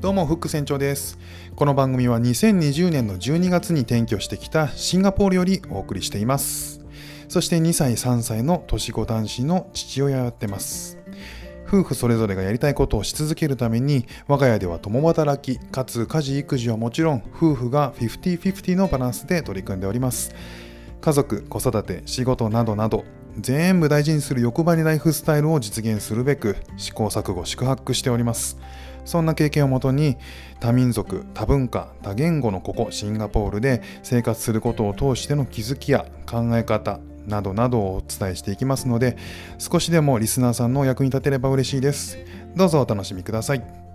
どうも、フック船長です。この番組は2020年の12月に転居してきたシンガポールよりお送りしています。そして2歳、3歳の年子男子の父親をやってます。夫婦それぞれがやりたいことをし続けるために、我が家では共働き、かつ家事・育児はもちろん、夫婦が50-50のバランスで取り組んでおります。家族、子育て、仕事などなど、全部大事にする欲張りライフスタイルを実現するべく、試行錯誤、宿泊しております。そんな経験をもとに多民族、多文化、多言語のここシンガポールで生活することを通しての気づきや考え方などなどをお伝えしていきますので少しでもリスナーさんのお役に立てれば嬉しいです。どうぞお楽しみください。